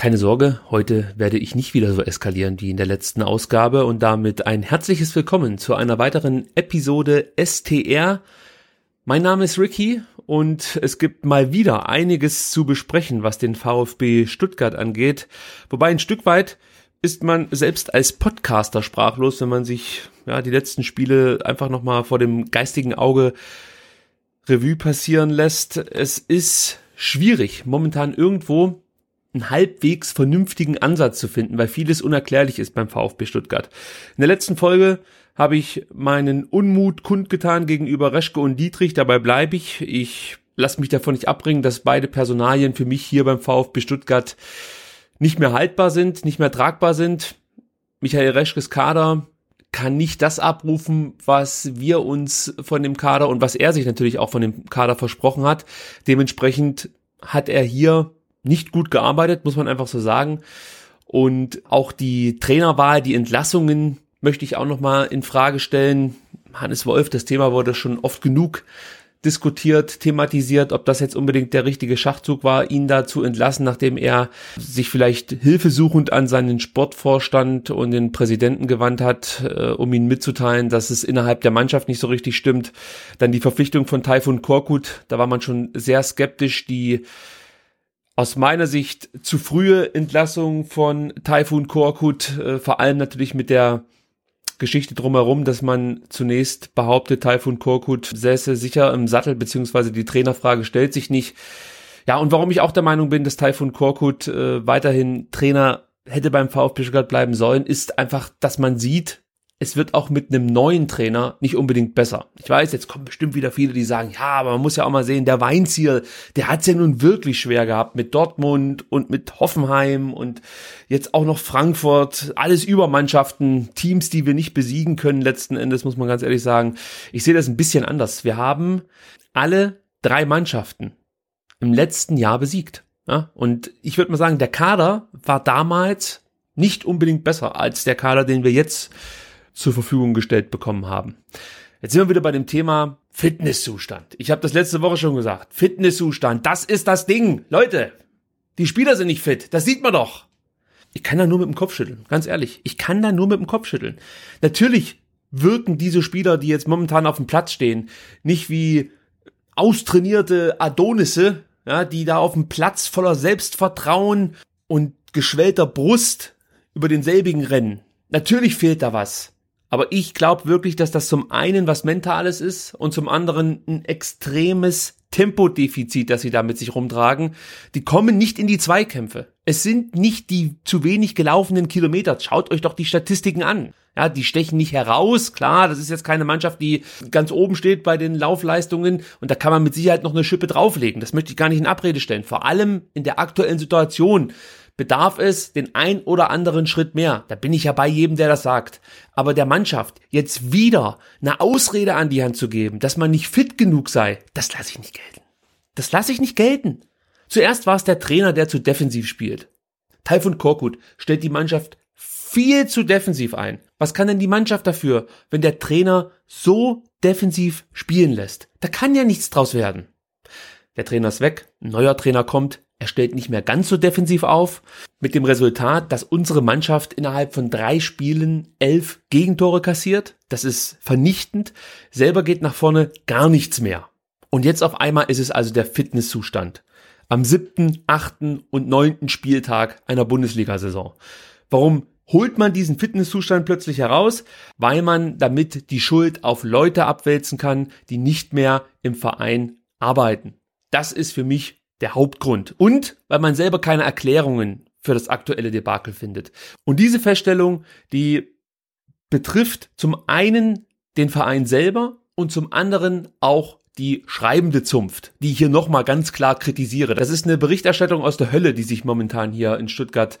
Keine Sorge, heute werde ich nicht wieder so eskalieren wie in der letzten Ausgabe und damit ein herzliches Willkommen zu einer weiteren Episode STR. Mein Name ist Ricky und es gibt mal wieder einiges zu besprechen, was den VfB Stuttgart angeht. Wobei ein Stück weit ist man selbst als Podcaster sprachlos, wenn man sich ja die letzten Spiele einfach nochmal vor dem geistigen Auge Revue passieren lässt. Es ist schwierig, momentan irgendwo einen halbwegs vernünftigen Ansatz zu finden, weil vieles unerklärlich ist beim VfB Stuttgart. In der letzten Folge habe ich meinen Unmut kundgetan gegenüber Reschke und Dietrich, dabei bleibe ich. Ich lasse mich davon nicht abbringen, dass beide Personalien für mich hier beim VfB Stuttgart nicht mehr haltbar sind, nicht mehr tragbar sind. Michael Reschkes Kader kann nicht das abrufen, was wir uns von dem Kader und was er sich natürlich auch von dem Kader versprochen hat. Dementsprechend hat er hier nicht gut gearbeitet, muss man einfach so sagen. Und auch die Trainerwahl, die Entlassungen möchte ich auch nochmal in Frage stellen. Hannes Wolf, das Thema wurde schon oft genug diskutiert, thematisiert, ob das jetzt unbedingt der richtige Schachzug war, ihn da zu entlassen, nachdem er sich vielleicht hilfesuchend an seinen Sportvorstand und den Präsidenten gewandt hat, äh, um ihn mitzuteilen, dass es innerhalb der Mannschaft nicht so richtig stimmt. Dann die Verpflichtung von Taifun Korkut, da war man schon sehr skeptisch, die aus meiner Sicht zu frühe Entlassung von Taifun Korkut, äh, vor allem natürlich mit der Geschichte drumherum, dass man zunächst behauptet, Taifun Korkut säße sicher im Sattel, beziehungsweise die Trainerfrage stellt sich nicht. Ja, und warum ich auch der Meinung bin, dass Taifun Korkut äh, weiterhin Trainer hätte beim VfB Stuttgart bleiben sollen, ist einfach, dass man sieht, es wird auch mit einem neuen Trainer nicht unbedingt besser. Ich weiß, jetzt kommen bestimmt wieder viele, die sagen, ja, aber man muss ja auch mal sehen, der Weinziel, der hat's ja nun wirklich schwer gehabt mit Dortmund und mit Hoffenheim und jetzt auch noch Frankfurt, alles Übermannschaften, Teams, die wir nicht besiegen können letzten Endes, muss man ganz ehrlich sagen. Ich sehe das ein bisschen anders. Wir haben alle drei Mannschaften im letzten Jahr besiegt. Ja? Und ich würde mal sagen, der Kader war damals nicht unbedingt besser als der Kader, den wir jetzt zur Verfügung gestellt bekommen haben. Jetzt sind wir wieder bei dem Thema Fitnesszustand. Ich habe das letzte Woche schon gesagt. Fitnesszustand, das ist das Ding. Leute, die Spieler sind nicht fit. Das sieht man doch. Ich kann da nur mit dem Kopf schütteln. Ganz ehrlich. Ich kann da nur mit dem Kopf schütteln. Natürlich wirken diese Spieler, die jetzt momentan auf dem Platz stehen, nicht wie austrainierte Adonisse, ja, die da auf dem Platz voller Selbstvertrauen und geschwellter Brust über denselbigen rennen. Natürlich fehlt da was. Aber ich glaube wirklich, dass das zum einen was Mentales ist und zum anderen ein extremes Tempodefizit, das sie da mit sich rumtragen. Die kommen nicht in die Zweikämpfe. Es sind nicht die zu wenig gelaufenen Kilometer. Schaut euch doch die Statistiken an. Ja, die stechen nicht heraus. Klar, das ist jetzt keine Mannschaft, die ganz oben steht bei den Laufleistungen und da kann man mit Sicherheit noch eine Schippe drauflegen. Das möchte ich gar nicht in Abrede stellen. Vor allem in der aktuellen Situation bedarf es den ein oder anderen Schritt mehr. Da bin ich ja bei jedem, der das sagt. Aber der Mannschaft jetzt wieder eine Ausrede an die Hand zu geben, dass man nicht fit genug sei, das lasse ich nicht gelten. Das lasse ich nicht gelten. Zuerst war es der Trainer, der zu defensiv spielt. Taifun Korkut stellt die Mannschaft viel zu defensiv ein. Was kann denn die Mannschaft dafür, wenn der Trainer so defensiv spielen lässt? Da kann ja nichts draus werden. Der Trainer ist weg, ein neuer Trainer kommt, er stellt nicht mehr ganz so defensiv auf, mit dem Resultat, dass unsere Mannschaft innerhalb von drei Spielen elf Gegentore kassiert. Das ist vernichtend. Selber geht nach vorne gar nichts mehr. Und jetzt auf einmal ist es also der Fitnesszustand. Am siebten, achten und neunten Spieltag einer Bundesliga-Saison. Warum holt man diesen Fitnesszustand plötzlich heraus? Weil man damit die Schuld auf Leute abwälzen kann, die nicht mehr im Verein arbeiten. Das ist für mich der Hauptgrund. Und weil man selber keine Erklärungen für das aktuelle Debakel findet. Und diese Feststellung, die betrifft zum einen den Verein selber und zum anderen auch die schreibende Zunft, die ich hier nochmal ganz klar kritisiere. Das ist eine Berichterstattung aus der Hölle, die sich momentan hier in Stuttgart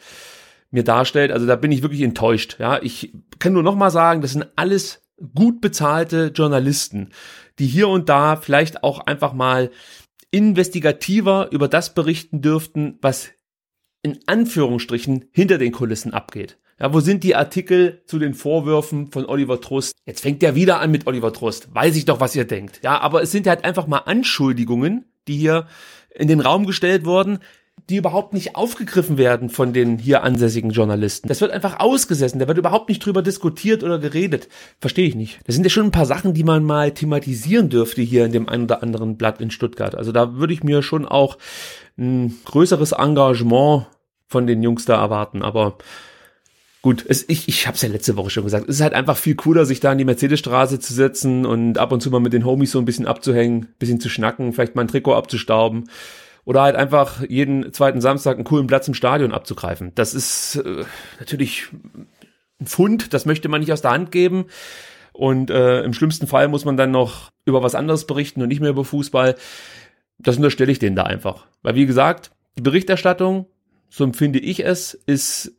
mir darstellt. Also da bin ich wirklich enttäuscht. Ja, ich kann nur nochmal sagen, das sind alles gut bezahlte Journalisten, die hier und da vielleicht auch einfach mal investigativer über das berichten dürften, was in Anführungsstrichen hinter den Kulissen abgeht. Ja, wo sind die Artikel zu den Vorwürfen von Oliver Trust? Jetzt fängt er wieder an mit Oliver Trust. Weiß ich doch, was ihr denkt. Ja, aber es sind halt einfach mal Anschuldigungen, die hier in den Raum gestellt wurden. Die überhaupt nicht aufgegriffen werden von den hier ansässigen Journalisten. Das wird einfach ausgesessen, da wird überhaupt nicht drüber diskutiert oder geredet. Verstehe ich nicht. Das sind ja schon ein paar Sachen, die man mal thematisieren dürfte hier in dem einen oder anderen Blatt in Stuttgart. Also da würde ich mir schon auch ein größeres Engagement von den Jungs da erwarten. Aber gut, es, ich, ich habe es ja letzte Woche schon gesagt. Es ist halt einfach viel cooler, sich da in die Mercedesstraße zu setzen und ab und zu mal mit den Homies so ein bisschen abzuhängen, bisschen zu schnacken, vielleicht mal ein Trikot abzustauben oder halt einfach jeden zweiten Samstag einen coolen Platz im Stadion abzugreifen. Das ist äh, natürlich ein Fund, das möchte man nicht aus der Hand geben. Und äh, im schlimmsten Fall muss man dann noch über was anderes berichten und nicht mehr über Fußball. Das unterstelle ich denen da einfach. Weil wie gesagt, die Berichterstattung, so empfinde ich es, ist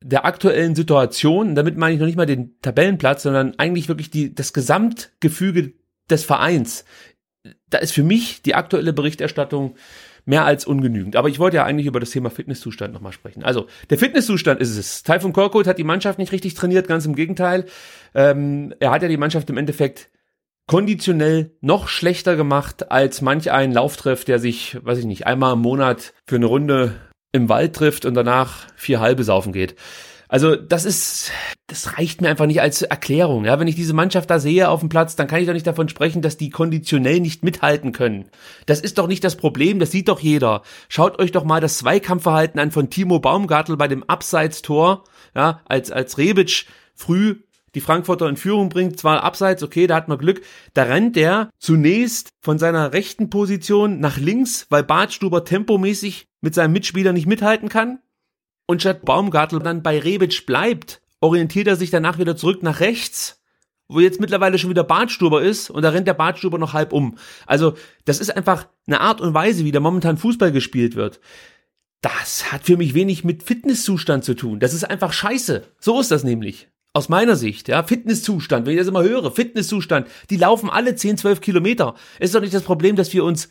der aktuellen Situation, damit meine ich noch nicht mal den Tabellenplatz, sondern eigentlich wirklich die, das Gesamtgefüge des Vereins da ist für mich die aktuelle Berichterstattung mehr als ungenügend. Aber ich wollte ja eigentlich über das Thema Fitnesszustand nochmal sprechen. Also, der Fitnesszustand ist es. Taifun Korkut hat die Mannschaft nicht richtig trainiert, ganz im Gegenteil. Ähm, er hat ja die Mannschaft im Endeffekt konditionell noch schlechter gemacht als manch ein Lauftreff, der sich, weiß ich nicht, einmal im Monat für eine Runde im Wald trifft und danach vier halbe saufen geht. Also das ist, das reicht mir einfach nicht als Erklärung. Ja, wenn ich diese Mannschaft da sehe auf dem Platz, dann kann ich doch nicht davon sprechen, dass die konditionell nicht mithalten können. Das ist doch nicht das Problem, das sieht doch jeder. Schaut euch doch mal das Zweikampfverhalten an von Timo Baumgartel bei dem Abseitstor, ja, als, als Rebic früh die Frankfurter in Führung bringt, zwar abseits, okay, da hat man Glück, da rennt der zunächst von seiner rechten Position nach links, weil Bartstuber tempomäßig mit seinem Mitspieler nicht mithalten kann. Und statt Baumgartel dann bei Rebic bleibt, orientiert er sich danach wieder zurück nach rechts, wo jetzt mittlerweile schon wieder Bartstuber ist und da rennt der Bartstuber noch halb um. Also das ist einfach eine Art und Weise, wie da momentan Fußball gespielt wird. Das hat für mich wenig mit Fitnesszustand zu tun. Das ist einfach scheiße. So ist das nämlich. Aus meiner Sicht, ja, Fitnesszustand, wenn ich das immer höre, Fitnesszustand, die laufen alle 10, 12 Kilometer. Ist doch nicht das Problem, dass wir uns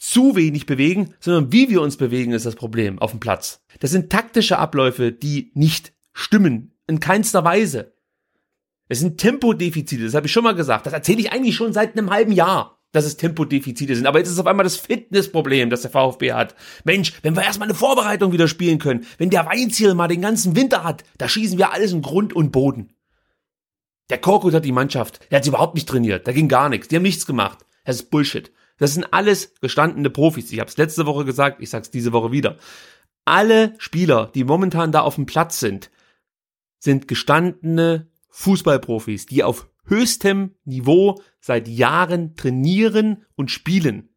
zu wenig bewegen, sondern wie wir uns bewegen, ist das Problem auf dem Platz. Das sind taktische Abläufe, die nicht stimmen. In keinster Weise. Es sind Tempodefizite, das habe ich schon mal gesagt. Das erzähle ich eigentlich schon seit einem halben Jahr, dass es Tempodefizite sind. Aber jetzt ist auf einmal das Fitnessproblem, das der VfB hat. Mensch, wenn wir erstmal eine Vorbereitung wieder spielen können, wenn der Weinziel mal den ganzen Winter hat, da schießen wir alles in Grund und Boden. Der Korkut hat die Mannschaft, der hat sie überhaupt nicht trainiert, da ging gar nichts, die haben nichts gemacht. Das ist Bullshit. Das sind alles gestandene Profis. Ich habe es letzte Woche gesagt, ich sag's diese Woche wieder. Alle Spieler, die momentan da auf dem Platz sind, sind gestandene Fußballprofis, die auf höchstem Niveau seit Jahren trainieren und spielen.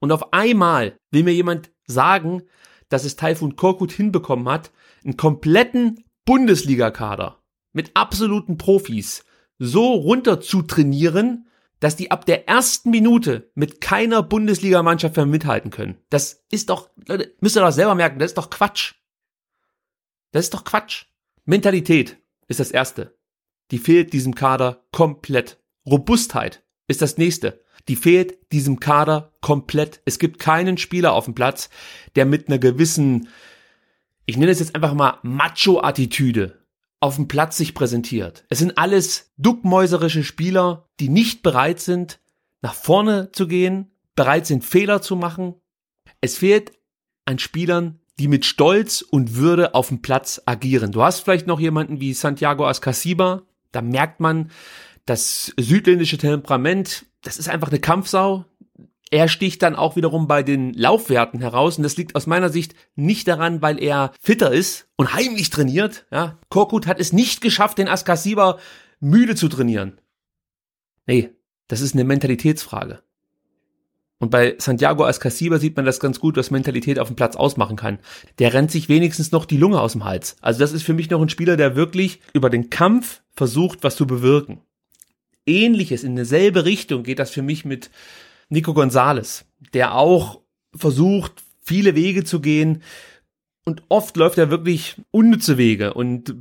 Und auf einmal will mir jemand sagen, dass es Taifun Korkut hinbekommen hat, einen kompletten Bundesligakader mit absoluten Profis so runter zu trainieren, dass die ab der ersten Minute mit keiner Bundesligamannschaft mehr mithalten können. Das ist doch, Leute, müsst ihr doch selber merken, das ist doch Quatsch. Das ist doch Quatsch. Mentalität ist das erste. Die fehlt diesem Kader komplett. Robustheit ist das nächste. Die fehlt diesem Kader komplett. Es gibt keinen Spieler auf dem Platz, der mit einer gewissen, ich nenne es jetzt einfach mal Macho-Attitüde auf dem Platz sich präsentiert. Es sind alles duckmäuserische Spieler, die nicht bereit sind, nach vorne zu gehen, bereit sind, Fehler zu machen. Es fehlt an Spielern, die mit Stolz und Würde auf dem Platz agieren. Du hast vielleicht noch jemanden wie Santiago Ascasiba, da merkt man, das südländische Temperament, das ist einfach eine Kampfsau, er sticht dann auch wiederum bei den Laufwerten heraus und das liegt aus meiner Sicht nicht daran, weil er fitter ist und heimlich trainiert. Ja, Korkut hat es nicht geschafft, den Askasiba müde zu trainieren. Nee, das ist eine Mentalitätsfrage. Und bei Santiago Ascasiba sieht man das ganz gut, was Mentalität auf dem Platz ausmachen kann. Der rennt sich wenigstens noch die Lunge aus dem Hals. Also das ist für mich noch ein Spieler, der wirklich über den Kampf versucht, was zu bewirken. Ähnliches in derselbe Richtung geht das für mich mit Nico Gonzales, der auch versucht, viele Wege zu gehen. Und oft läuft er wirklich unnütze Wege und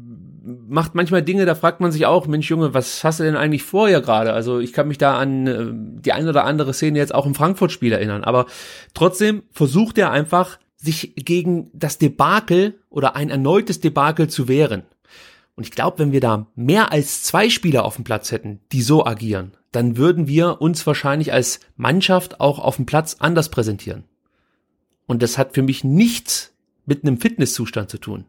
macht manchmal Dinge, da fragt man sich auch, Mensch Junge, was hast du denn eigentlich vorher gerade? Also ich kann mich da an äh, die ein oder andere Szene jetzt auch im Frankfurt-Spiel erinnern. Aber trotzdem versucht er einfach, sich gegen das Debakel oder ein erneutes Debakel zu wehren. Und ich glaube, wenn wir da mehr als zwei Spieler auf dem Platz hätten, die so agieren, dann würden wir uns wahrscheinlich als Mannschaft auch auf dem Platz anders präsentieren. Und das hat für mich nichts mit einem Fitnesszustand zu tun.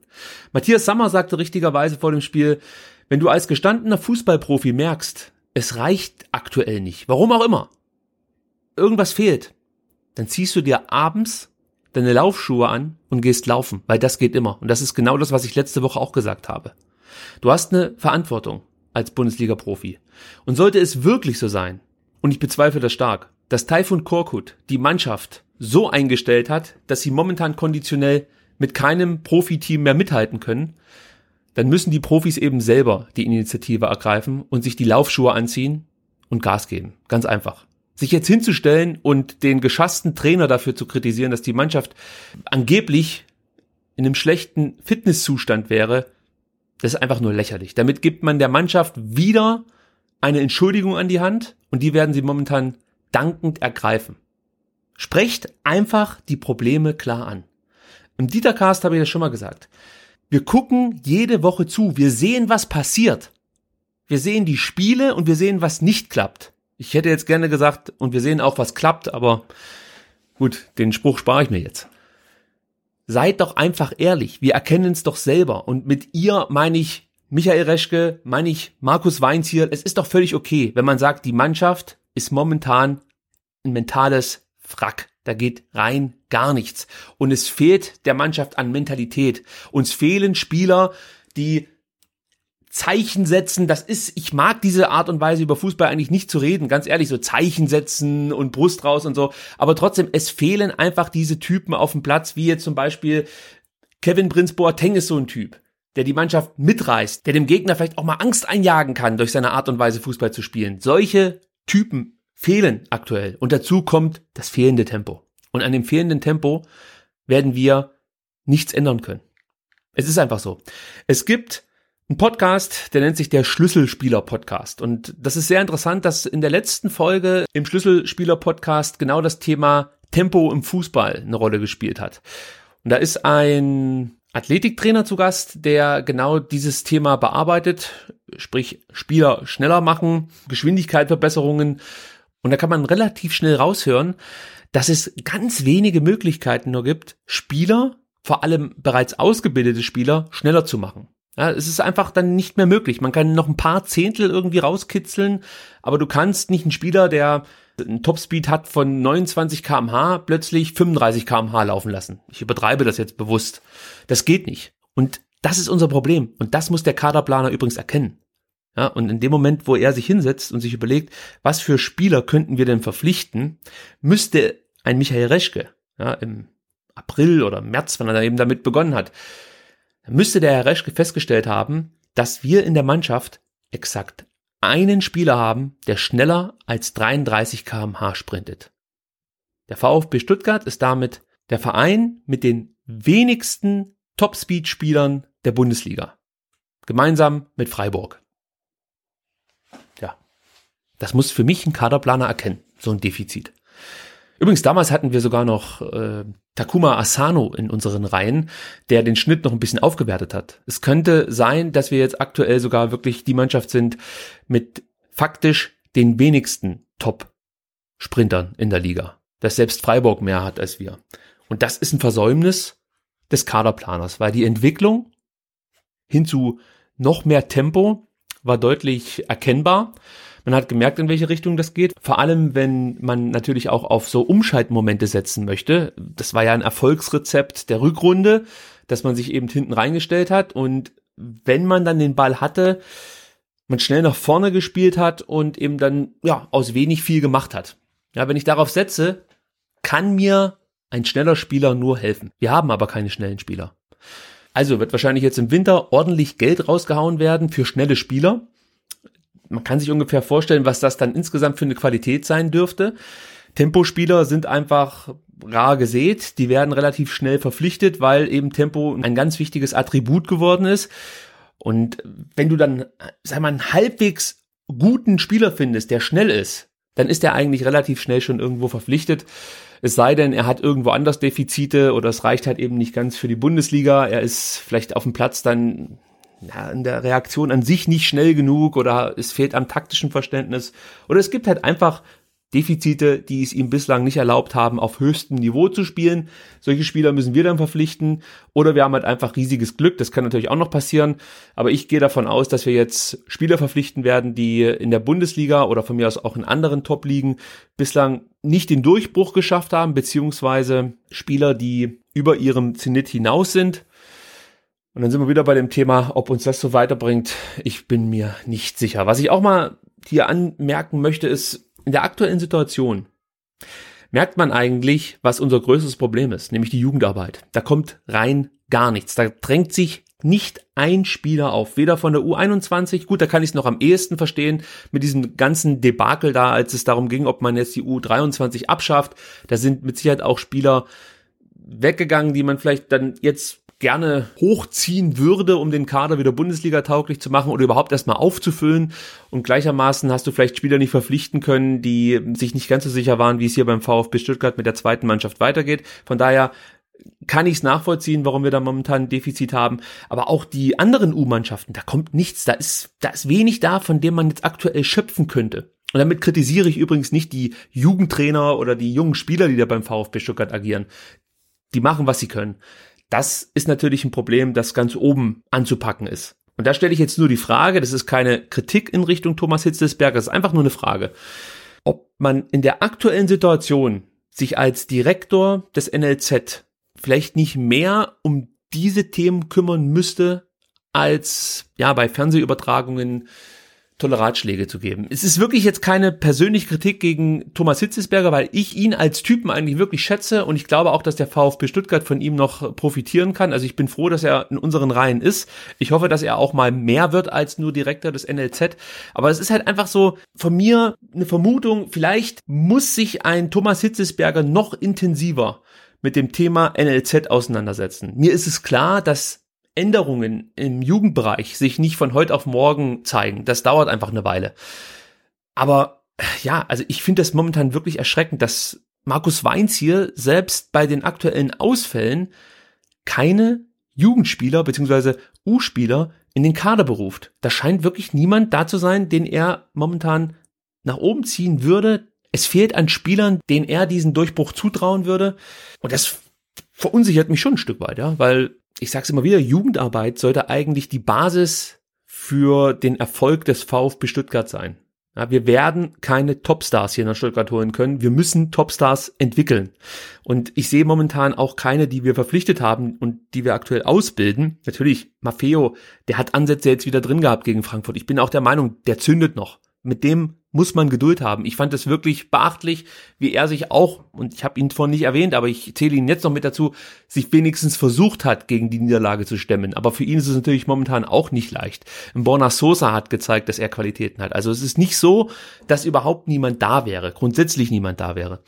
Matthias Sammer sagte richtigerweise vor dem Spiel, wenn du als gestandener Fußballprofi merkst, es reicht aktuell nicht, warum auch immer, irgendwas fehlt, dann ziehst du dir abends deine Laufschuhe an und gehst laufen, weil das geht immer. Und das ist genau das, was ich letzte Woche auch gesagt habe. Du hast eine Verantwortung als Bundesliga-Profi. Und sollte es wirklich so sein, und ich bezweifle das stark, dass Taifun Korkut die Mannschaft so eingestellt hat, dass sie momentan konditionell mit keinem Profiteam mehr mithalten können, dann müssen die Profis eben selber die Initiative ergreifen und sich die Laufschuhe anziehen und Gas geben. Ganz einfach. Sich jetzt hinzustellen und den geschassten Trainer dafür zu kritisieren, dass die Mannschaft angeblich in einem schlechten Fitnesszustand wäre, das ist einfach nur lächerlich. Damit gibt man der Mannschaft wieder eine Entschuldigung an die Hand und die werden sie momentan dankend ergreifen. Sprecht einfach die Probleme klar an. Im Dietercast habe ich das schon mal gesagt. Wir gucken jede Woche zu. Wir sehen, was passiert. Wir sehen die Spiele und wir sehen, was nicht klappt. Ich hätte jetzt gerne gesagt, und wir sehen auch, was klappt, aber gut, den Spruch spare ich mir jetzt. Seid doch einfach ehrlich. Wir erkennen es doch selber. Und mit ihr meine ich Michael Reschke, meine ich Markus Weinziel. Es ist doch völlig okay, wenn man sagt, die Mannschaft ist momentan ein mentales Frack. Da geht rein gar nichts. Und es fehlt der Mannschaft an Mentalität. Uns fehlen Spieler, die Zeichen setzen, das ist, ich mag diese Art und Weise über Fußball eigentlich nicht zu reden, ganz ehrlich, so Zeichen setzen und Brust raus und so, aber trotzdem, es fehlen einfach diese Typen auf dem Platz, wie jetzt zum Beispiel Kevin Prinz Boateng ist so ein Typ, der die Mannschaft mitreißt, der dem Gegner vielleicht auch mal Angst einjagen kann durch seine Art und Weise Fußball zu spielen. Solche Typen fehlen aktuell. Und dazu kommt das fehlende Tempo. Und an dem fehlenden Tempo werden wir nichts ändern können. Es ist einfach so. Es gibt einen Podcast, der nennt sich der Schlüsselspieler Podcast. Und das ist sehr interessant, dass in der letzten Folge im Schlüsselspieler Podcast genau das Thema Tempo im Fußball eine Rolle gespielt hat. Und da ist ein Athletiktrainer zu Gast, der genau dieses Thema bearbeitet, sprich Spieler schneller machen, Geschwindigkeitsverbesserungen und da kann man relativ schnell raushören, dass es ganz wenige Möglichkeiten nur gibt, Spieler, vor allem bereits ausgebildete Spieler, schneller zu machen. Ja, es ist einfach dann nicht mehr möglich. Man kann noch ein paar Zehntel irgendwie rauskitzeln, aber du kannst nicht einen Spieler, der einen Topspeed hat von 29 kmh, plötzlich 35 kmh laufen lassen. Ich übertreibe das jetzt bewusst. Das geht nicht. Und das ist unser Problem. Und das muss der Kaderplaner übrigens erkennen. Ja, und in dem Moment, wo er sich hinsetzt und sich überlegt, was für Spieler könnten wir denn verpflichten, müsste ein Michael Reschke, ja, im April oder März, wenn er eben damit begonnen hat, müsste der Herr Reschke festgestellt haben, dass wir in der Mannschaft exakt einen Spieler haben, der schneller als 33 kmh sprintet. Der VfB Stuttgart ist damit der Verein mit den wenigsten Topspeed-Spielern der Bundesliga. Gemeinsam mit Freiburg. Das muss für mich ein Kaderplaner erkennen, so ein Defizit. Übrigens, damals hatten wir sogar noch äh, Takuma Asano in unseren Reihen, der den Schnitt noch ein bisschen aufgewertet hat. Es könnte sein, dass wir jetzt aktuell sogar wirklich die Mannschaft sind mit faktisch den wenigsten Top-Sprintern in der Liga. Dass selbst Freiburg mehr hat als wir. Und das ist ein Versäumnis des Kaderplaners, weil die Entwicklung hin zu noch mehr Tempo war deutlich erkennbar. Man hat gemerkt, in welche Richtung das geht. Vor allem, wenn man natürlich auch auf so Umschaltmomente setzen möchte. Das war ja ein Erfolgsrezept der Rückrunde, dass man sich eben hinten reingestellt hat und wenn man dann den Ball hatte, man schnell nach vorne gespielt hat und eben dann, ja, aus wenig viel gemacht hat. Ja, wenn ich darauf setze, kann mir ein schneller Spieler nur helfen. Wir haben aber keine schnellen Spieler. Also wird wahrscheinlich jetzt im Winter ordentlich Geld rausgehauen werden für schnelle Spieler man kann sich ungefähr vorstellen, was das dann insgesamt für eine Qualität sein dürfte. Tempospieler sind einfach rar gesät, die werden relativ schnell verpflichtet, weil eben Tempo ein ganz wichtiges Attribut geworden ist. Und wenn du dann, sag mal, einen halbwegs guten Spieler findest, der schnell ist, dann ist er eigentlich relativ schnell schon irgendwo verpflichtet. Es sei denn, er hat irgendwo anders Defizite oder es reicht halt eben nicht ganz für die Bundesliga. Er ist vielleicht auf dem Platz dann ja, in der Reaktion an sich nicht schnell genug oder es fehlt am taktischen Verständnis oder es gibt halt einfach Defizite, die es ihm bislang nicht erlaubt haben, auf höchstem Niveau zu spielen. Solche Spieler müssen wir dann verpflichten. Oder wir haben halt einfach riesiges Glück. Das kann natürlich auch noch passieren. Aber ich gehe davon aus, dass wir jetzt Spieler verpflichten werden, die in der Bundesliga oder von mir aus auch in anderen Top-Ligen bislang nicht den Durchbruch geschafft haben, beziehungsweise Spieler, die über ihrem Zenit hinaus sind. Und dann sind wir wieder bei dem Thema, ob uns das so weiterbringt. Ich bin mir nicht sicher. Was ich auch mal hier anmerken möchte, ist, in der aktuellen Situation merkt man eigentlich, was unser größtes Problem ist, nämlich die Jugendarbeit. Da kommt rein gar nichts. Da drängt sich nicht ein Spieler auf, weder von der U21, gut, da kann ich es noch am ehesten verstehen, mit diesem ganzen Debakel da, als es darum ging, ob man jetzt die U23 abschafft, da sind mit Sicherheit auch Spieler weggegangen, die man vielleicht dann jetzt gerne hochziehen würde, um den Kader wieder Bundesliga tauglich zu machen oder überhaupt erstmal aufzufüllen. Und gleichermaßen hast du vielleicht Spieler nicht verpflichten können, die sich nicht ganz so sicher waren, wie es hier beim VfB Stuttgart mit der zweiten Mannschaft weitergeht. Von daher kann ich es nachvollziehen, warum wir da momentan ein Defizit haben. Aber auch die anderen U-Mannschaften, da kommt nichts, da ist, da ist wenig da, von dem man jetzt aktuell schöpfen könnte. Und damit kritisiere ich übrigens nicht die Jugendtrainer oder die jungen Spieler, die da beim VfB Stuttgart agieren. Die machen, was sie können. Das ist natürlich ein Problem, das ganz oben anzupacken ist. Und da stelle ich jetzt nur die Frage, das ist keine Kritik in Richtung Thomas Hitzelsberger, das ist einfach nur eine Frage, ob man in der aktuellen Situation sich als Direktor des NLZ vielleicht nicht mehr um diese Themen kümmern müsste, als ja bei Fernsehübertragungen tolle Ratschläge zu geben. Es ist wirklich jetzt keine persönliche Kritik gegen Thomas Hitzesberger, weil ich ihn als Typen eigentlich wirklich schätze und ich glaube auch, dass der VfB Stuttgart von ihm noch profitieren kann. Also ich bin froh, dass er in unseren Reihen ist. Ich hoffe, dass er auch mal mehr wird als nur Direktor des NLZ. Aber es ist halt einfach so von mir eine Vermutung, vielleicht muss sich ein Thomas Hitzesberger noch intensiver mit dem Thema NLZ auseinandersetzen. Mir ist es klar, dass Änderungen im Jugendbereich sich nicht von heute auf morgen zeigen. Das dauert einfach eine Weile. Aber ja, also ich finde das momentan wirklich erschreckend, dass Markus Weins hier selbst bei den aktuellen Ausfällen keine Jugendspieler beziehungsweise U-Spieler in den Kader beruft. Da scheint wirklich niemand da zu sein, den er momentan nach oben ziehen würde. Es fehlt an Spielern, denen er diesen Durchbruch zutrauen würde. Und das verunsichert mich schon ein Stück weit, ja, weil ich sag's immer wieder, Jugendarbeit sollte eigentlich die Basis für den Erfolg des VfB Stuttgart sein. Ja, wir werden keine Topstars hier in Stuttgart holen können. Wir müssen Topstars entwickeln. Und ich sehe momentan auch keine, die wir verpflichtet haben und die wir aktuell ausbilden. Natürlich, Maffeo, der hat Ansätze jetzt wieder drin gehabt gegen Frankfurt. Ich bin auch der Meinung, der zündet noch. Mit dem muss man Geduld haben. Ich fand es wirklich beachtlich, wie er sich auch, und ich habe ihn vorhin nicht erwähnt, aber ich zähle ihn jetzt noch mit dazu, sich wenigstens versucht hat, gegen die Niederlage zu stemmen. Aber für ihn ist es natürlich momentan auch nicht leicht. Borna Sosa hat gezeigt, dass er Qualitäten hat. Also es ist nicht so, dass überhaupt niemand da wäre, grundsätzlich niemand da wäre.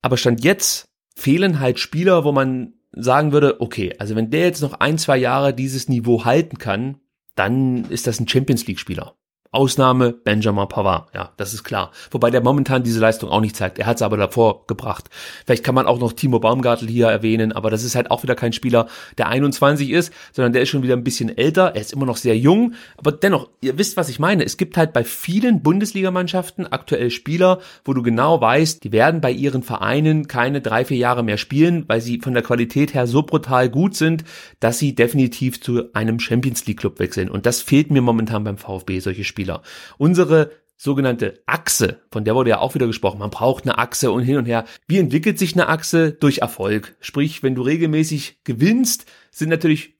Aber Stand jetzt fehlen halt Spieler, wo man sagen würde, okay, also wenn der jetzt noch ein, zwei Jahre dieses Niveau halten kann, dann ist das ein Champions League Spieler. Ausnahme Benjamin Pavard, ja, das ist klar. Wobei der momentan diese Leistung auch nicht zeigt. Er hat es aber davor gebracht. Vielleicht kann man auch noch Timo Baumgartel hier erwähnen, aber das ist halt auch wieder kein Spieler, der 21 ist, sondern der ist schon wieder ein bisschen älter. Er ist immer noch sehr jung, aber dennoch, ihr wisst, was ich meine. Es gibt halt bei vielen Bundesligamannschaften aktuell Spieler, wo du genau weißt, die werden bei ihren Vereinen keine drei, vier Jahre mehr spielen, weil sie von der Qualität her so brutal gut sind, dass sie definitiv zu einem Champions League Club wechseln. Und das fehlt mir momentan beim VfB, solche Spieler. Spieler. Unsere sogenannte Achse, von der wurde ja auch wieder gesprochen, man braucht eine Achse und hin und her. Wie entwickelt sich eine Achse? Durch Erfolg. Sprich, wenn du regelmäßig gewinnst, sind natürlich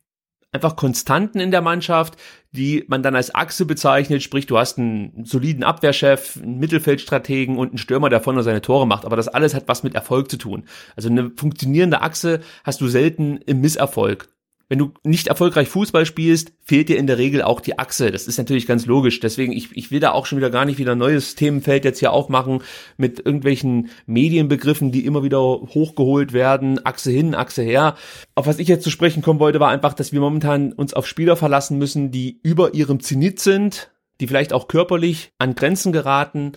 einfach Konstanten in der Mannschaft, die man dann als Achse bezeichnet, sprich du hast einen soliden Abwehrchef, einen Mittelfeldstrategen und einen Stürmer, der vorne seine Tore macht, aber das alles hat was mit Erfolg zu tun. Also eine funktionierende Achse hast du selten im Misserfolg wenn du nicht erfolgreich Fußball spielst, fehlt dir in der Regel auch die Achse. Das ist natürlich ganz logisch. Deswegen, ich, ich will da auch schon wieder gar nicht wieder ein neues Themenfeld jetzt hier aufmachen mit irgendwelchen Medienbegriffen, die immer wieder hochgeholt werden. Achse hin, Achse her. Auf was ich jetzt zu sprechen kommen wollte, war einfach, dass wir momentan uns auf Spieler verlassen müssen, die über ihrem Zenit sind, die vielleicht auch körperlich an Grenzen geraten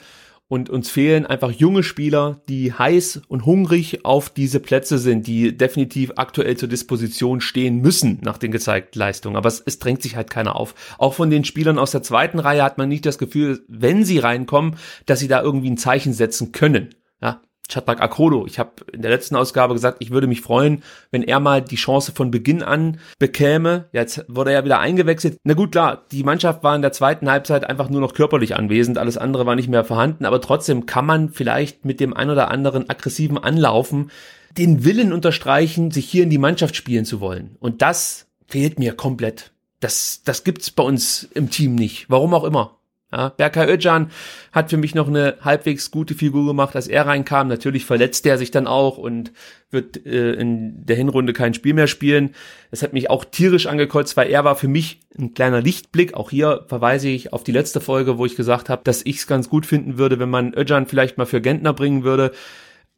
Und uns fehlen einfach junge Spieler, die heiß und hungrig auf diese Plätze sind, die definitiv aktuell zur Disposition stehen müssen nach den gezeigten Leistungen. Aber es, es drängt sich halt keiner auf. Auch von den Spielern aus der zweiten Reihe hat man nicht das Gefühl, wenn sie reinkommen, dass sie da irgendwie ein Zeichen setzen können. Ja, Chadrak Akolo. Ich habe in der letzten Ausgabe gesagt, ich würde mich freuen, wenn er mal die Chance von Beginn an bekäme. Jetzt wurde er ja wieder eingewechselt. Na gut, klar, die Mannschaft war in der zweiten Halbzeit einfach nur noch körperlich anwesend, alles andere war nicht mehr vorhanden, aber trotzdem kann man vielleicht mit dem ein oder anderen aggressiven Anlaufen den Willen unterstreichen, sich hier in die Mannschaft spielen zu wollen. Und das fehlt mir komplett. Das, das gibt's bei uns im Team nicht. Warum auch immer. Ja, Berkay Özcan hat für mich noch eine halbwegs gute Figur gemacht, als er reinkam. Natürlich verletzt er sich dann auch und wird äh, in der Hinrunde kein Spiel mehr spielen. Das hat mich auch tierisch angekotzt, weil er war für mich ein kleiner Lichtblick. Auch hier verweise ich auf die letzte Folge, wo ich gesagt habe, dass ich es ganz gut finden würde, wenn man Özcan vielleicht mal für Gentner bringen würde.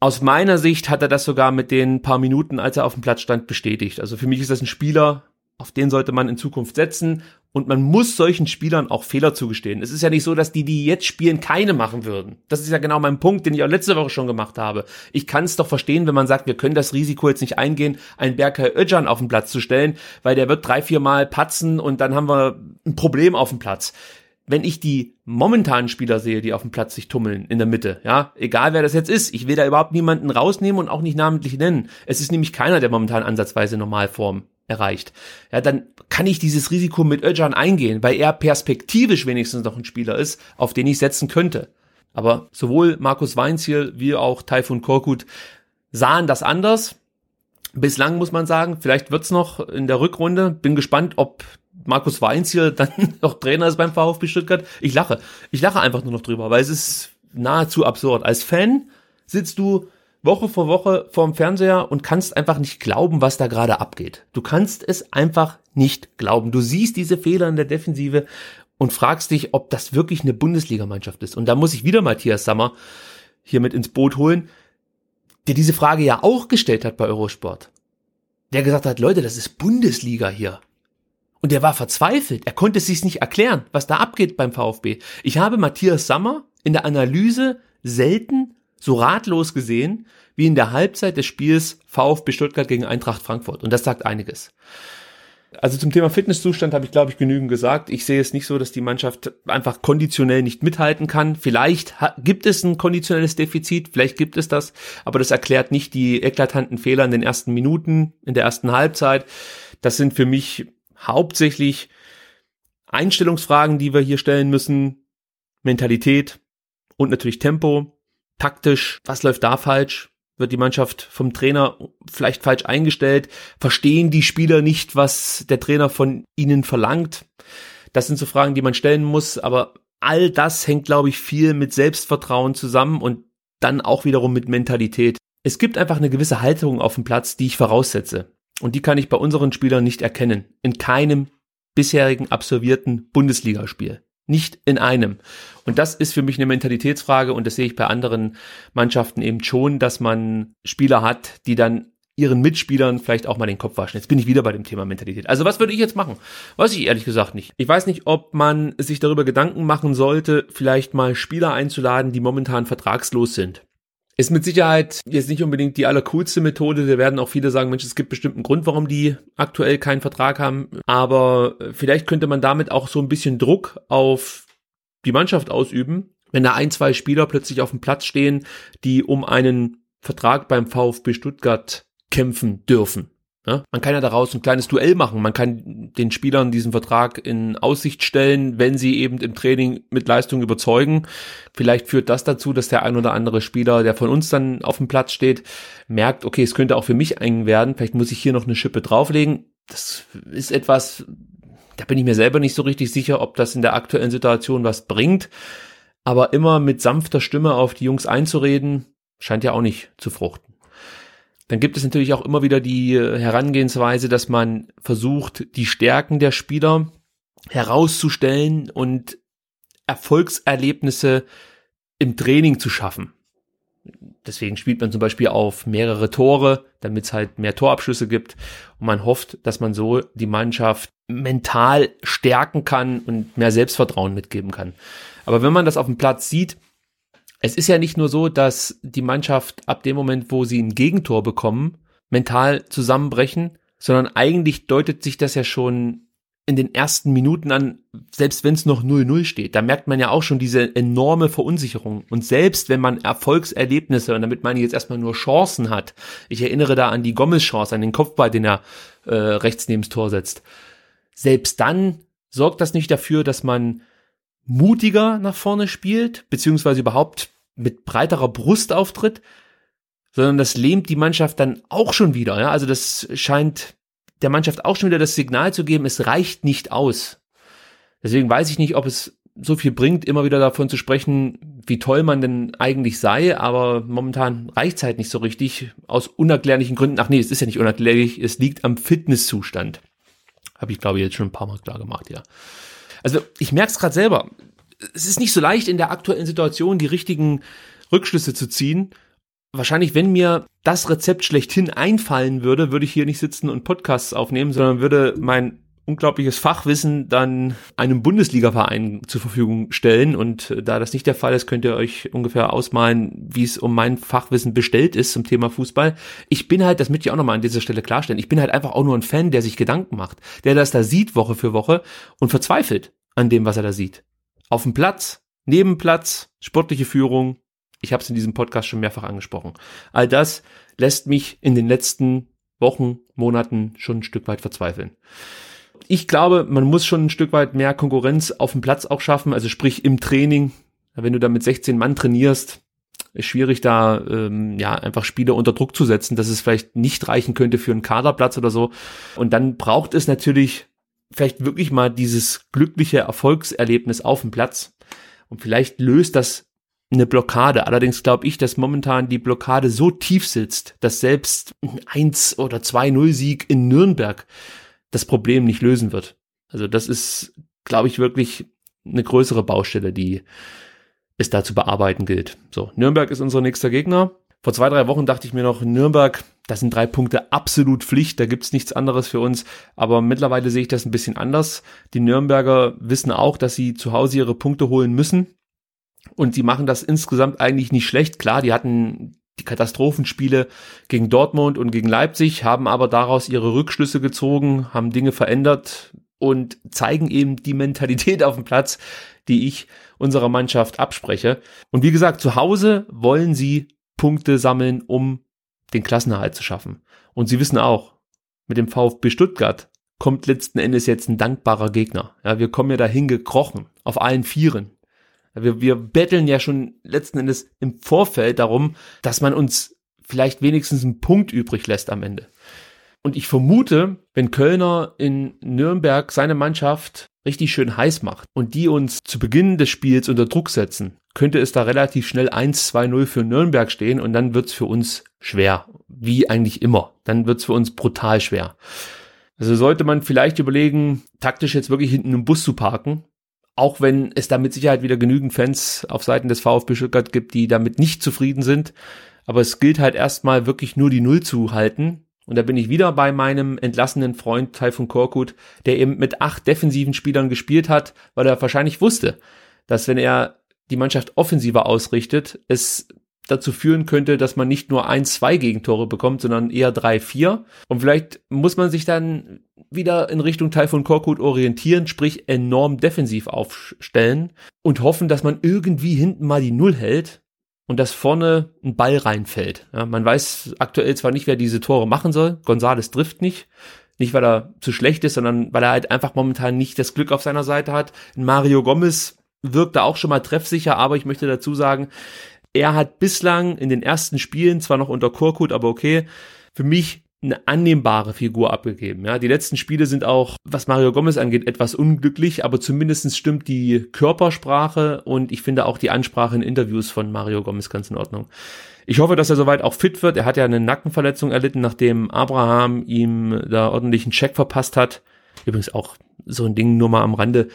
Aus meiner Sicht hat er das sogar mit den paar Minuten, als er auf dem Platz stand, bestätigt. Also für mich ist das ein Spieler, auf den sollte man in Zukunft setzen. Und man muss solchen Spielern auch Fehler zugestehen. Es ist ja nicht so, dass die, die jetzt spielen, keine machen würden. Das ist ja genau mein Punkt, den ich auch letzte Woche schon gemacht habe. Ich kann es doch verstehen, wenn man sagt, wir können das Risiko jetzt nicht eingehen, einen Berkay Özcan auf den Platz zu stellen, weil der wird drei, vier Mal patzen und dann haben wir ein Problem auf dem Platz wenn ich die momentanen Spieler sehe, die auf dem Platz sich tummeln in der Mitte, ja, egal wer das jetzt ist, ich will da überhaupt niemanden rausnehmen und auch nicht namentlich nennen. Es ist nämlich keiner, der momentan ansatzweise Normalform erreicht. Ja, dann kann ich dieses Risiko mit Özcan eingehen, weil er perspektivisch wenigstens noch ein Spieler ist, auf den ich setzen könnte. Aber sowohl Markus Weinziel wie auch Taifun Korkut sahen das anders. Bislang muss man sagen, vielleicht wird's noch in der Rückrunde. Bin gespannt, ob Markus Weinziel dann noch Trainer ist beim VfB Stuttgart. Ich lache. Ich lache einfach nur noch drüber, weil es ist nahezu absurd. Als Fan sitzt du Woche vor Woche vorm Fernseher und kannst einfach nicht glauben, was da gerade abgeht. Du kannst es einfach nicht glauben. Du siehst diese Fehler in der Defensive und fragst dich, ob das wirklich eine Bundesligamannschaft ist. Und da muss ich wieder Matthias Sammer hier mit ins Boot holen, der diese Frage ja auch gestellt hat bei Eurosport. Der gesagt hat, Leute, das ist Bundesliga hier. Und er war verzweifelt. Er konnte es sich nicht erklären, was da abgeht beim VfB. Ich habe Matthias Sammer in der Analyse selten so ratlos gesehen wie in der Halbzeit des Spiels VfB Stuttgart gegen Eintracht Frankfurt. Und das sagt einiges. Also zum Thema Fitnesszustand habe ich, glaube ich, genügend gesagt. Ich sehe es nicht so, dass die Mannschaft einfach konditionell nicht mithalten kann. Vielleicht gibt es ein konditionelles Defizit, vielleicht gibt es das, aber das erklärt nicht die eklatanten Fehler in den ersten Minuten, in der ersten Halbzeit. Das sind für mich hauptsächlich Einstellungsfragen, die wir hier stellen müssen. Mentalität und natürlich Tempo. Taktisch, was läuft da falsch? Wird die Mannschaft vom Trainer vielleicht falsch eingestellt? Verstehen die Spieler nicht, was der Trainer von ihnen verlangt? Das sind so Fragen, die man stellen muss, aber all das hängt, glaube ich, viel mit Selbstvertrauen zusammen und dann auch wiederum mit Mentalität. Es gibt einfach eine gewisse Haltung auf dem Platz, die ich voraussetze. Und die kann ich bei unseren Spielern nicht erkennen. In keinem bisherigen absolvierten Bundesligaspiel. Nicht in einem. Und das ist für mich eine Mentalitätsfrage und das sehe ich bei anderen Mannschaften eben schon, dass man Spieler hat, die dann ihren Mitspielern vielleicht auch mal den Kopf waschen. Jetzt bin ich wieder bei dem Thema Mentalität. Also was würde ich jetzt machen? Weiß ich ehrlich gesagt nicht. Ich weiß nicht, ob man sich darüber Gedanken machen sollte, vielleicht mal Spieler einzuladen, die momentan vertragslos sind. Ist mit Sicherheit jetzt nicht unbedingt die allercoolste Methode. Da werden auch viele sagen, Mensch, es gibt bestimmt einen Grund, warum die aktuell keinen Vertrag haben. Aber vielleicht könnte man damit auch so ein bisschen Druck auf die Mannschaft ausüben, wenn da ein, zwei Spieler plötzlich auf dem Platz stehen, die um einen Vertrag beim VfB Stuttgart kämpfen dürfen. Ja, man kann ja daraus ein kleines Duell machen. Man kann den Spielern diesen Vertrag in Aussicht stellen, wenn sie eben im Training mit Leistung überzeugen. Vielleicht führt das dazu, dass der ein oder andere Spieler, der von uns dann auf dem Platz steht, merkt, okay, es könnte auch für mich eng werden. Vielleicht muss ich hier noch eine Schippe drauflegen. Das ist etwas, da bin ich mir selber nicht so richtig sicher, ob das in der aktuellen Situation was bringt. Aber immer mit sanfter Stimme auf die Jungs einzureden, scheint ja auch nicht zu fruchten. Dann gibt es natürlich auch immer wieder die äh, Herangehensweise, dass man versucht, die Stärken der Spieler herauszustellen und Erfolgserlebnisse im Training zu schaffen. Deswegen spielt man zum Beispiel auf mehrere Tore, damit es halt mehr Torabschlüsse gibt. Und man hofft, dass man so die Mannschaft mental stärken kann und mehr Selbstvertrauen mitgeben kann. Aber wenn man das auf dem Platz sieht, es ist ja nicht nur so, dass die Mannschaft ab dem Moment, wo sie ein Gegentor bekommen, mental zusammenbrechen, sondern eigentlich deutet sich das ja schon in den ersten Minuten an, selbst wenn es noch 0-0 steht, da merkt man ja auch schon diese enorme Verunsicherung. Und selbst wenn man Erfolgserlebnisse, und damit meine ich jetzt erstmal nur Chancen hat, ich erinnere da an die Gomez-Chance, an den Kopfball, den er äh, rechts neben das Tor setzt, selbst dann sorgt das nicht dafür, dass man mutiger nach vorne spielt, beziehungsweise überhaupt mit breiterer Brust auftritt, sondern das lähmt die Mannschaft dann auch schon wieder. Ja? Also das scheint der Mannschaft auch schon wieder das Signal zu geben, es reicht nicht aus. Deswegen weiß ich nicht, ob es so viel bringt, immer wieder davon zu sprechen, wie toll man denn eigentlich sei, aber momentan reicht es halt nicht so richtig, aus unerklärlichen Gründen. Ach nee, es ist ja nicht unerklärlich, es liegt am Fitnesszustand. Habe ich, glaube ich, jetzt schon ein paar Mal klar gemacht, ja. Also ich merke es gerade selber. Es ist nicht so leicht in der aktuellen Situation die richtigen Rückschlüsse zu ziehen wahrscheinlich, wenn mir das Rezept schlechthin einfallen würde, würde ich hier nicht sitzen und Podcasts aufnehmen, sondern würde mein unglaubliches Fachwissen dann einem Bundesligaverein zur Verfügung stellen. Und äh, da das nicht der Fall ist, könnt ihr euch ungefähr ausmalen, wie es um mein Fachwissen bestellt ist zum Thema Fußball. Ich bin halt, das möchte ich auch nochmal an dieser Stelle klarstellen, ich bin halt einfach auch nur ein Fan, der sich Gedanken macht, der das da sieht Woche für Woche und verzweifelt an dem, was er da sieht. Auf dem Platz, neben Platz, sportliche Führung, ich habe es in diesem Podcast schon mehrfach angesprochen. All das lässt mich in den letzten Wochen, Monaten schon ein Stück weit verzweifeln. Ich glaube, man muss schon ein Stück weit mehr Konkurrenz auf dem Platz auch schaffen, also sprich im Training. Wenn du da mit 16 Mann trainierst, ist schwierig, da ähm, ja einfach Spieler unter Druck zu setzen, dass es vielleicht nicht reichen könnte für einen Kaderplatz oder so. Und dann braucht es natürlich vielleicht wirklich mal dieses glückliche Erfolgserlebnis auf dem Platz. Und vielleicht löst das eine Blockade. Allerdings glaube ich, dass momentan die Blockade so tief sitzt, dass selbst ein 1 oder 2-0 Sieg in Nürnberg das Problem nicht lösen wird. Also das ist, glaube ich, wirklich eine größere Baustelle, die es da zu bearbeiten gilt. So, Nürnberg ist unser nächster Gegner. Vor zwei, drei Wochen dachte ich mir noch, Nürnberg, das sind drei Punkte absolut Pflicht, da gibt's nichts anderes für uns. Aber mittlerweile sehe ich das ein bisschen anders. Die Nürnberger wissen auch, dass sie zu Hause ihre Punkte holen müssen. Und sie machen das insgesamt eigentlich nicht schlecht. Klar, die hatten die Katastrophenspiele gegen Dortmund und gegen Leipzig, haben aber daraus ihre Rückschlüsse gezogen, haben Dinge verändert und zeigen eben die Mentalität auf dem Platz, die ich unserer Mannschaft abspreche. Und wie gesagt, zu Hause wollen sie Punkte sammeln, um den Klassenerhalt zu schaffen. Und sie wissen auch, mit dem VfB Stuttgart kommt letzten Endes jetzt ein dankbarer Gegner. Ja, wir kommen ja dahin gekrochen, auf allen Vieren. Wir, wir betteln ja schon letzten Endes im Vorfeld darum, dass man uns vielleicht wenigstens einen Punkt übrig lässt am Ende. Und ich vermute, wenn Kölner in Nürnberg seine Mannschaft richtig schön heiß macht und die uns zu Beginn des Spiels unter Druck setzen, könnte es da relativ schnell 1-2-0 für Nürnberg stehen und dann wird's für uns schwer. Wie eigentlich immer. Dann wird's für uns brutal schwer. Also sollte man vielleicht überlegen, taktisch jetzt wirklich hinten im Bus zu parken auch wenn es da mit Sicherheit wieder genügend Fans auf Seiten des VfB Stuttgart gibt, die damit nicht zufrieden sind. Aber es gilt halt erstmal wirklich nur die Null zu halten. Und da bin ich wieder bei meinem entlassenen Freund Taifun Korkut, der eben mit acht defensiven Spielern gespielt hat, weil er wahrscheinlich wusste, dass wenn er die Mannschaft offensiver ausrichtet, es dazu führen könnte, dass man nicht nur ein, zwei Gegentore bekommt, sondern eher drei, vier. Und vielleicht muss man sich dann wieder in Richtung Teil von Korkut orientieren, sprich enorm defensiv aufstellen und hoffen, dass man irgendwie hinten mal die Null hält und dass vorne ein Ball reinfällt. Ja, man weiß aktuell zwar nicht, wer diese Tore machen soll. Gonzales trifft nicht. Nicht, weil er zu schlecht ist, sondern weil er halt einfach momentan nicht das Glück auf seiner Seite hat. Mario Gomez wirkte auch schon mal treffsicher, aber ich möchte dazu sagen, er hat bislang in den ersten Spielen, zwar noch unter Korkut, aber okay, für mich eine annehmbare Figur abgegeben. Ja, die letzten Spiele sind auch, was Mario Gomez angeht, etwas unglücklich, aber zumindestens stimmt die Körpersprache und ich finde auch die Ansprache in Interviews von Mario Gomez ganz in Ordnung. Ich hoffe, dass er soweit auch fit wird. Er hat ja eine Nackenverletzung erlitten, nachdem Abraham ihm da ordentlichen Check verpasst hat. Übrigens auch so ein Ding nur mal am Rande.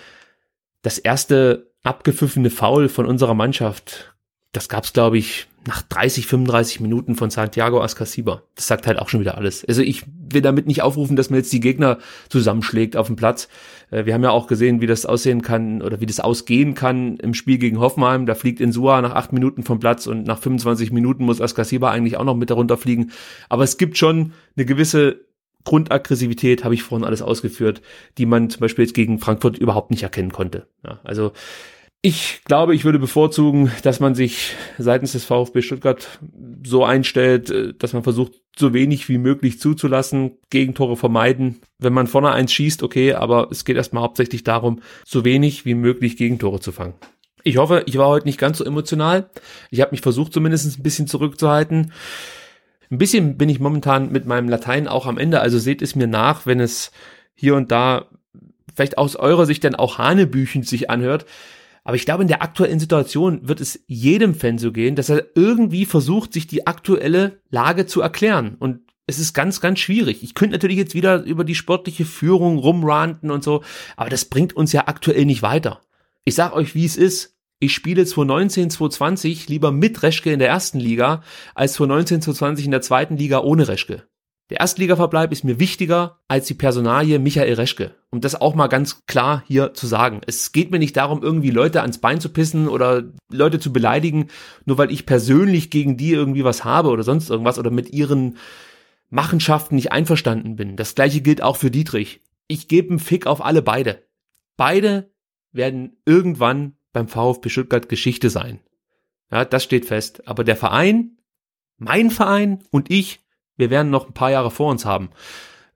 Das erste abgepfiffene Foul von unserer Mannschaft das gab's glaube ich nach 30, 35 Minuten von Santiago Ascasiba. Das sagt halt auch schon wieder alles. Also ich will damit nicht aufrufen, dass man jetzt die Gegner zusammenschlägt auf dem Platz. Äh, wir haben ja auch gesehen, wie das aussehen kann oder wie das ausgehen kann im Spiel gegen Hoffenheim. Da fliegt Insua nach acht Minuten vom Platz und nach 25 Minuten muss Ascasiba eigentlich auch noch mit darunter fliegen. Aber es gibt schon eine gewisse Grundaggressivität, habe ich vorhin alles ausgeführt, die man zum Beispiel jetzt gegen Frankfurt überhaupt nicht erkennen konnte. Ja, also ich glaube, ich würde bevorzugen, dass man sich seitens des VfB Stuttgart so einstellt, äh, dass man versucht, so wenig wie möglich zuzulassen, Gegentore vermeiden. Wenn man vorne eins schießt, okay, aber es geht erstmal hauptsächlich darum, so wenig wie möglich Gegentore zu fangen. Ich hoffe, ich war heute nicht ganz so emotional. Ich habe mich versucht, zumindest ein bisschen zurückzuhalten. Ein bisschen bin ich momentan mit meinem Latein auch am Ende, also seht es mir nach, wenn es hier und da vielleicht aus eurer Sicht dann auch Hanebüchen sich anhört. Aber ich glaube, in der aktuellen Situation wird es jedem Fan so gehen, dass er irgendwie versucht, sich die aktuelle Lage zu erklären. Und es ist ganz, ganz schwierig. Ich könnte natürlich jetzt wieder über die sportliche Führung rumranten und so, aber das bringt uns ja aktuell nicht weiter. Ich sag euch, wie es ist. Ich spiele 2019, 2020 lieber mit Reschke in der ersten Liga, als 2019, 2020 in der zweiten Liga ohne Reschke. Der Erstligaverbleib ist mir wichtiger als die Personalie Michael Reschke. Um das auch mal ganz klar hier zu sagen. Es geht mir nicht darum, irgendwie Leute ans Bein zu pissen oder Leute zu beleidigen, nur weil ich persönlich gegen die irgendwie was habe oder sonst irgendwas oder mit ihren Machenschaften nicht einverstanden bin. Das gleiche gilt auch für Dietrich. Ich gebe einen Fick auf alle beide. Beide werden irgendwann beim VfB Stuttgart Geschichte sein. Ja, das steht fest. Aber der Verein, mein Verein und ich wir werden noch ein paar Jahre vor uns haben.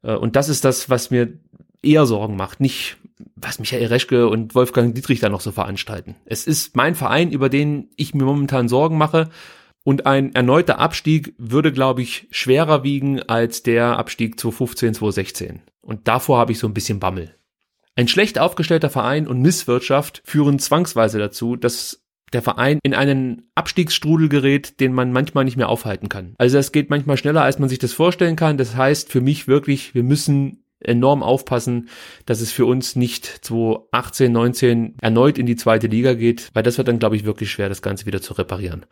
Äh, und das ist das, was mir eher Sorgen macht, nicht was Michael Reschke und Wolfgang Dietrich da noch so veranstalten. Es ist mein Verein, über den ich mir momentan Sorgen mache. Und ein erneuter Abstieg würde, glaube ich, schwerer wiegen als der Abstieg 2015, 2016. Und davor habe ich so ein bisschen Bammel. Ein schlecht aufgestellter Verein und Misswirtschaft führen zwangsweise dazu, dass der Verein in einen Abstiegsstrudel gerät, den man manchmal nicht mehr aufhalten kann. Also es geht manchmal schneller, als man sich das vorstellen kann. Das heißt für mich wirklich, wir müssen enorm aufpassen, dass es für uns nicht 2018, 19 erneut in die zweite Liga geht, weil das wird dann, glaube ich, wirklich schwer, das Ganze wieder zu reparieren.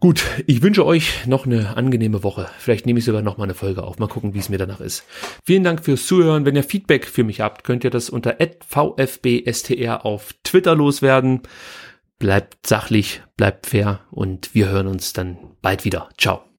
Gut, ich wünsche euch noch eine angenehme Woche. Vielleicht nehme ich sogar noch mal eine Folge auf. Mal gucken, wie es mir danach ist. Vielen Dank fürs Zuhören. Wenn ihr Feedback für mich habt, könnt ihr das unter @vfbstr auf Twitter loswerden bleibt sachlich, bleibt fair und wir hören uns dann bald wieder. Ciao.